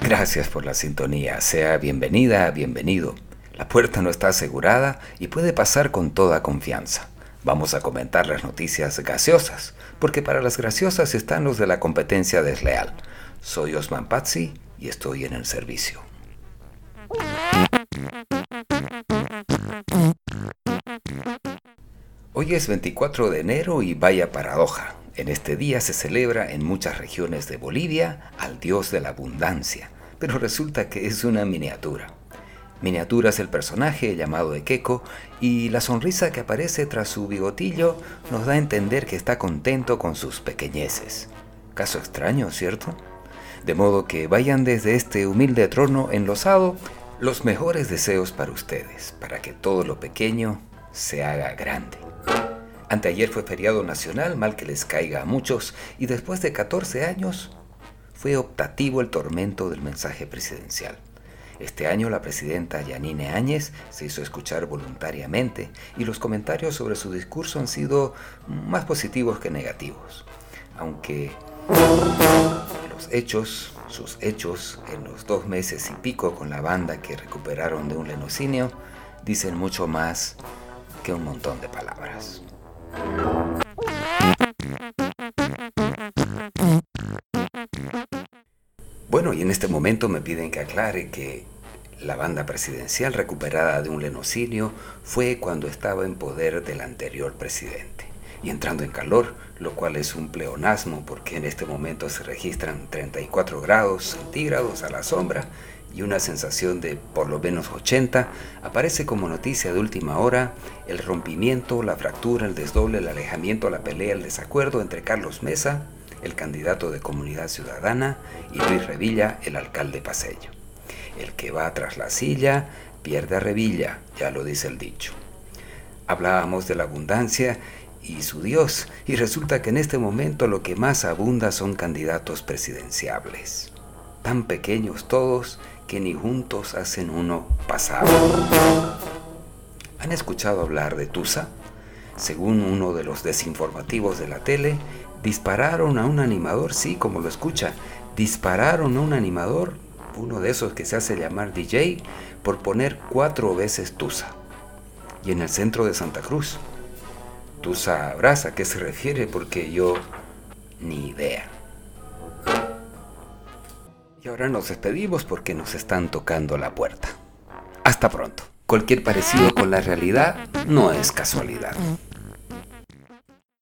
Gracias por la sintonía. Sea bienvenida, bienvenido. La puerta no está asegurada y puede pasar con toda confianza. Vamos a comentar las noticias gaseosas, porque para las graciosas están los de la competencia desleal. Soy Osman Pazzi y estoy en el servicio. Hoy es 24 de enero y vaya paradoja. En este día se celebra en muchas regiones de Bolivia al dios de la abundancia, pero resulta que es una miniatura. Miniatura es el personaje llamado Ekeko y la sonrisa que aparece tras su bigotillo nos da a entender que está contento con sus pequeñeces. Caso extraño, ¿cierto? De modo que vayan desde este humilde trono enlosado los mejores deseos para ustedes, para que todo lo pequeño se haga grande. Anteayer fue feriado nacional, mal que les caiga a muchos, y después de 14 años fue optativo el tormento del mensaje presidencial. Este año la presidenta Yanine Áñez se hizo escuchar voluntariamente y los comentarios sobre su discurso han sido más positivos que negativos. Aunque los hechos, sus hechos en los dos meses y pico con la banda que recuperaron de un lenocinio, dicen mucho más que un montón de palabras. Bueno, y en este momento me piden que aclare que la banda presidencial recuperada de un lenocinio fue cuando estaba en poder del anterior presidente y entrando en calor, lo cual es un pleonasmo porque en este momento se registran 34 grados centígrados a la sombra y una sensación de por lo menos 80, aparece como noticia de última hora el rompimiento, la fractura, el desdoble, el alejamiento, la pelea, el desacuerdo entre Carlos Mesa, el candidato de Comunidad Ciudadana, y Luis Revilla, el alcalde paseño. El que va tras la silla pierde a Revilla, ya lo dice el dicho. Hablábamos de la abundancia y su Dios, y resulta que en este momento lo que más abunda son candidatos presidenciables. Tan pequeños todos que ni juntos hacen uno pasado. ¿Han escuchado hablar de Tusa? Según uno de los desinformativos de la tele, dispararon a un animador, sí, como lo escucha, dispararon a un animador, uno de esos que se hace llamar DJ, por poner cuatro veces Tusa. Y en el centro de Santa Cruz. Tú sabrás a qué se refiere porque yo ni idea. Y ahora nos despedimos porque nos están tocando la puerta. Hasta pronto. Cualquier parecido con la realidad no es casualidad.